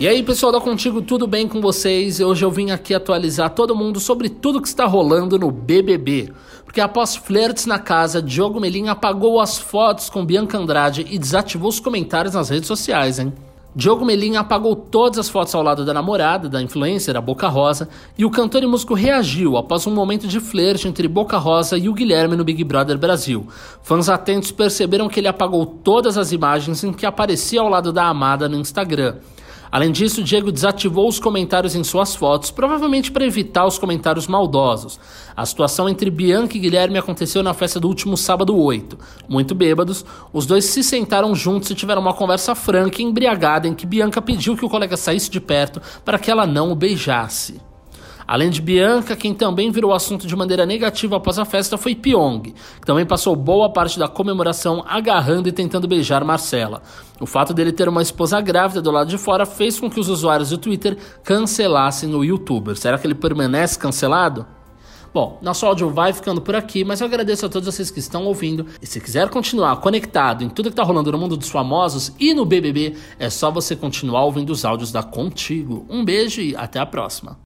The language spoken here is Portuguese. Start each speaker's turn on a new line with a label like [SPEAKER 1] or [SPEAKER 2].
[SPEAKER 1] E aí, pessoal da Contigo, tudo bem com vocês? Hoje eu vim aqui atualizar todo mundo sobre tudo que está rolando no BBB. Porque após flertes na casa, Diogo Melim apagou as fotos com Bianca Andrade e desativou os comentários nas redes sociais, hein? Diogo Melim apagou todas as fotos ao lado da namorada, da influencer, a Boca Rosa, e o cantor e músico reagiu após um momento de flerte entre Boca Rosa e o Guilherme no Big Brother Brasil. Fãs atentos perceberam que ele apagou todas as imagens em que aparecia ao lado da amada no Instagram. Além disso, Diego desativou os comentários em suas fotos, provavelmente para evitar os comentários maldosos. A situação entre Bianca e Guilherme aconteceu na festa do último sábado 8. Muito bêbados, os dois se sentaram juntos e tiveram uma conversa franca e embriagada em que Bianca pediu que o colega saísse de perto para que ela não o beijasse. Além de Bianca, quem também virou assunto de maneira negativa após a festa foi Pyong, que também passou boa parte da comemoração agarrando e tentando beijar Marcela. O fato dele ter uma esposa grávida do lado de fora fez com que os usuários do Twitter cancelassem o youtuber. Será que ele permanece cancelado? Bom, nosso áudio vai ficando por aqui, mas eu agradeço a todos vocês que estão ouvindo. E se quiser continuar conectado em tudo que está rolando no mundo dos famosos e no BBB, é só você continuar ouvindo os áudios da Contigo. Um beijo e até a próxima.